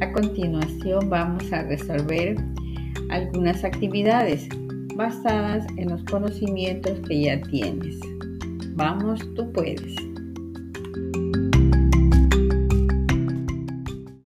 A continuación vamos a resolver algunas actividades basadas en los conocimientos que ya tienes. Vamos, tú puedes.